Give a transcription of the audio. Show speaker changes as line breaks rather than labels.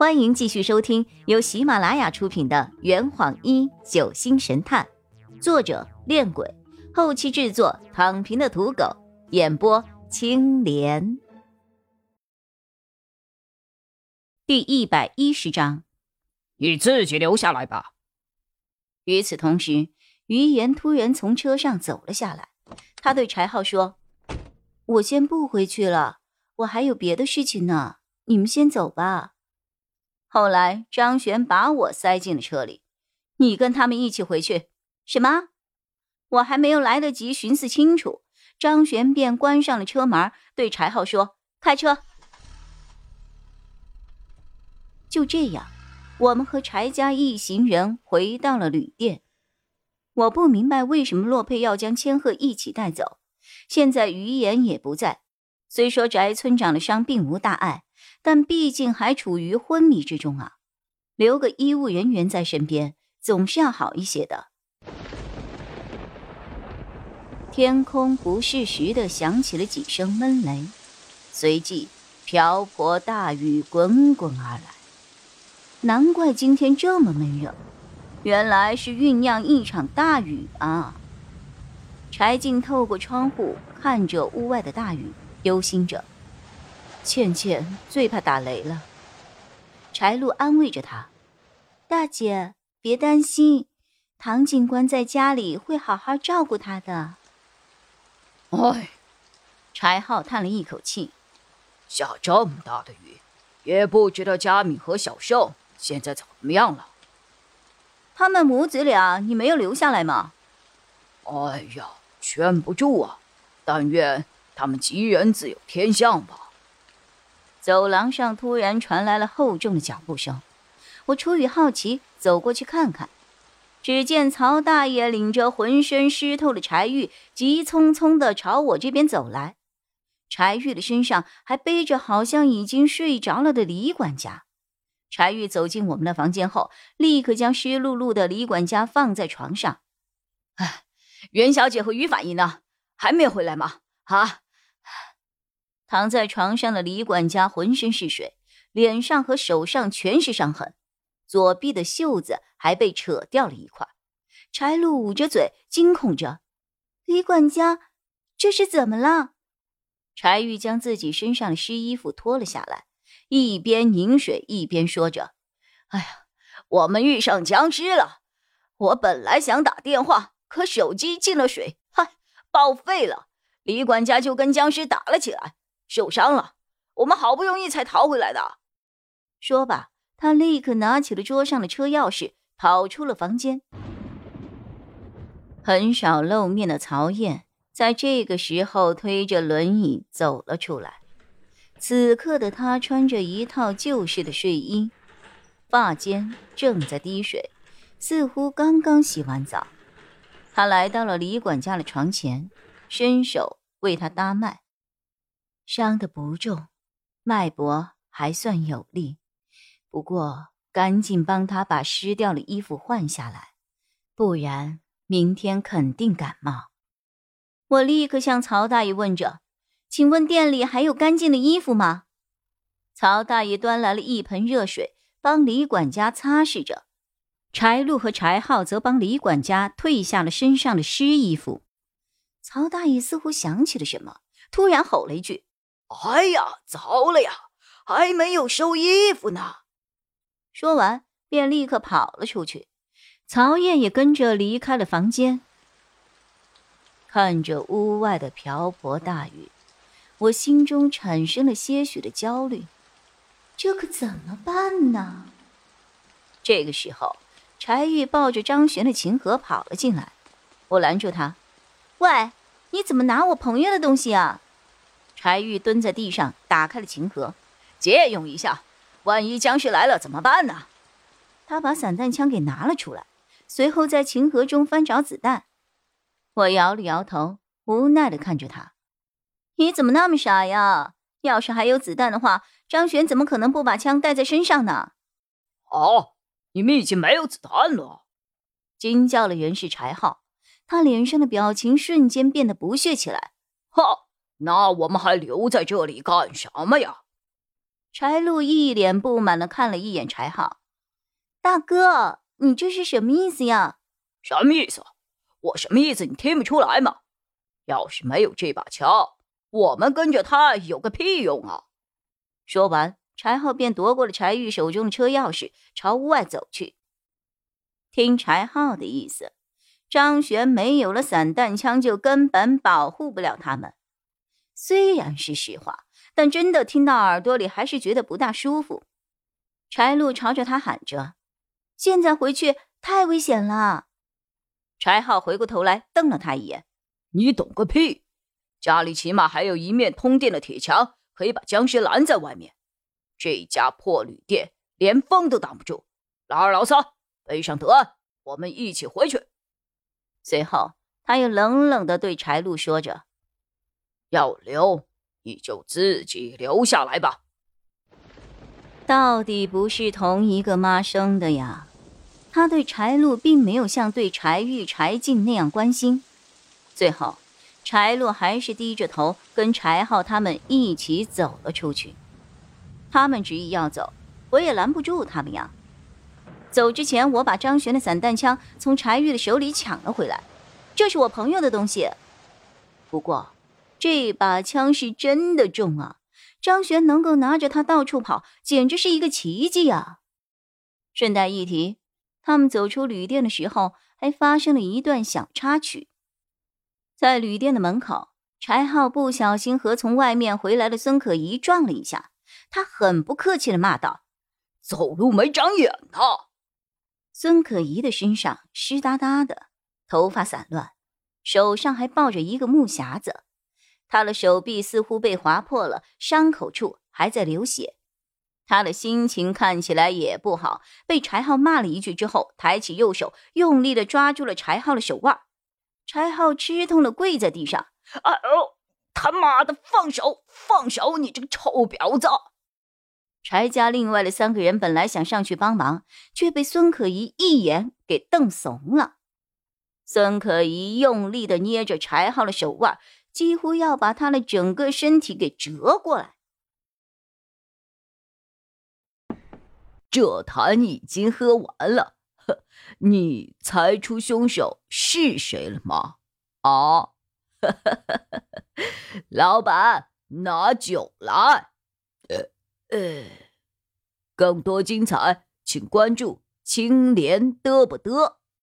欢迎继续收听由喜马拉雅出品的《圆谎一九星神探》，作者：恋鬼，后期制作：躺平的土狗，演播：青莲。第一百一十章，
你自己留下来吧。
与此同时，于言突然从车上走了下来，他对柴浩说：“我先不回去了，我还有别的事情呢，你们先走吧。”后来，张璇把我塞进了车里，你跟他们一起回去。什么？我还没有来得及寻思清楚，张璇便关上了车门，对柴浩说：“开车。”就这样，我们和柴家一行人回到了旅店。我不明白为什么洛佩要将千鹤一起带走。现在余言也不在，虽说翟村长的伤并无大碍。但毕竟还处于昏迷之中啊，留个医务人员在身边总是要好一些的。天空不适时的响起了几声闷雷，随即瓢泼大雨滚滚而来。难怪今天这么闷热，原来是酝酿一场大雨啊！柴静透过窗户看着屋外的大雨，忧心着。倩倩最怕打雷了，柴露安慰着她：“大姐，别担心，唐警官在家里会好好照顾她的。”
哎，
柴浩叹了一口气：“
下这么大的雨，也不知道佳敏和小秀现在怎么样了。
他们母子俩，你没有留下来吗？”“
哎呀，劝不住啊！但愿他们吉人自有天相吧。”
走廊上突然传来了厚重的脚步声，我出于好奇走过去看看，只见曹大爷领着浑身湿透的柴玉，急匆匆地朝我这边走来。柴玉的身上还背着好像已经睡着了的李管家。柴玉走进我们的房间后，立刻将湿漉漉的李管家放在床上。
哎，袁小姐和于法医呢？还没回来吗？啊？
躺在床上的李管家浑身是水，脸上和手上全是伤痕，左臂的袖子还被扯掉了一块。柴露捂着嘴，惊恐着：“李管家，这是怎么了？”柴玉将自己身上的湿衣服脱了下来，一边拧水一边说着：“
哎呀，我们遇上僵尸了！我本来想打电话，可手机进了水，嗨，报废了。李管家就跟僵尸打了起来。”受伤了，我们好不容易才逃回来的。
说罢，他立刻拿起了桌上的车钥匙，跑出了房间。很少露面的曹燕在这个时候推着轮椅走了出来。此刻的他穿着一套旧式的睡衣，发间正在滴水，似乎刚刚洗完澡。他来到了李管家的床前，伸手为他搭脉。伤的不重，脉搏还算有力，不过赶紧帮他把湿掉的衣服换下来，不然明天肯定感冒。我立刻向曹大爷问着：“请问店里还有干净的衣服吗？”曹大爷端来了一盆热水，帮李管家擦拭着。柴禄和柴浩则帮李管家褪下了身上的湿衣服。曹大爷似乎想起了什么，突然吼了一句。
哎呀，糟了呀！还没有收衣服呢。
说完，便立刻跑了出去。曹燕也跟着离开了房间。看着屋外的瓢泼大雨，我心中产生了些许的焦虑。这可怎么办呢？这个时候，柴玉抱着张璇的琴盒跑了进来。我拦住他：“喂，你怎么拿我朋友的东西啊？”柴玉蹲在地上，打开了琴盒，
借用一下。万一僵尸来了怎么办呢？
他把散弹枪给拿了出来，随后在琴盒中翻找子弹。我摇了摇头，无奈的看着他：“你怎么那么傻呀？要是还有子弹的话，张璇怎么可能不把枪带在身上呢？”
哦，你们已经没有子弹了！
惊叫了袁氏柴浩，他脸上的表情瞬间变得不屑起来。
哈！那我们还留在这里干什么呀？
柴禄一脸不满的看了一眼柴浩：“大哥，你这是什么意思呀？
什么意思？我什么意思？你听不出来吗？要是没有这把枪，我们跟着他有个屁用啊！”
说完，柴浩便夺过了柴玉手中的车钥匙，朝屋外走去。听柴浩的意思，张璇没有了散弹枪，就根本保护不了他们。虽然是实话。但真的听到耳朵里，还是觉得不大舒服。柴路朝着他喊着：“现在回去太危险了。”柴浩回过头来瞪了他一眼：“
你懂个屁！家里起码还有一面通电的铁墙，可以把僵尸拦在外面。这家破旅店连风都挡不住。老二、老三，背上德安，我们一起回去。”
随后，他又冷冷的对柴路说着：“
要留。”你就自己留下来吧。
到底不是同一个妈生的呀？他对柴路并没有像对柴玉、柴静那样关心。最后，柴路还是低着头跟柴浩他们一起走了出去。他们执意要走，我也拦不住他们呀。走之前，我把张璇的散弹枪从柴玉的手里抢了回来，这是我朋友的东西。不过。这把枪是真的重啊！张璇能够拿着它到处跑，简直是一个奇迹啊！顺带一提，他们走出旅店的时候，还发生了一段小插曲。在旅店的门口，柴浩不小心和从外面回来的孙可怡撞了一下，他很不客气的骂道：“
走路没长眼呐！”
孙可怡的身上湿哒哒的，头发散乱，手上还抱着一个木匣子。他的手臂似乎被划破了，伤口处还在流血。他的心情看起来也不好。被柴浩骂了一句之后，抬起右手，用力的抓住了柴浩的手腕。柴浩吃痛的跪在地上：“
哎呦，他妈的，放手，放手！你这个臭婊子！”
柴家另外的三个人本来想上去帮忙，却被孙可怡一眼给瞪怂了。孙可怡用力的捏着柴浩的手腕。几乎要把他的整个身体给折过来。
这坛已经喝完了，呵你猜出凶手是谁了吗？啊，老板，拿酒来。呃呃，更多精彩，请关注青莲嘚不嘚。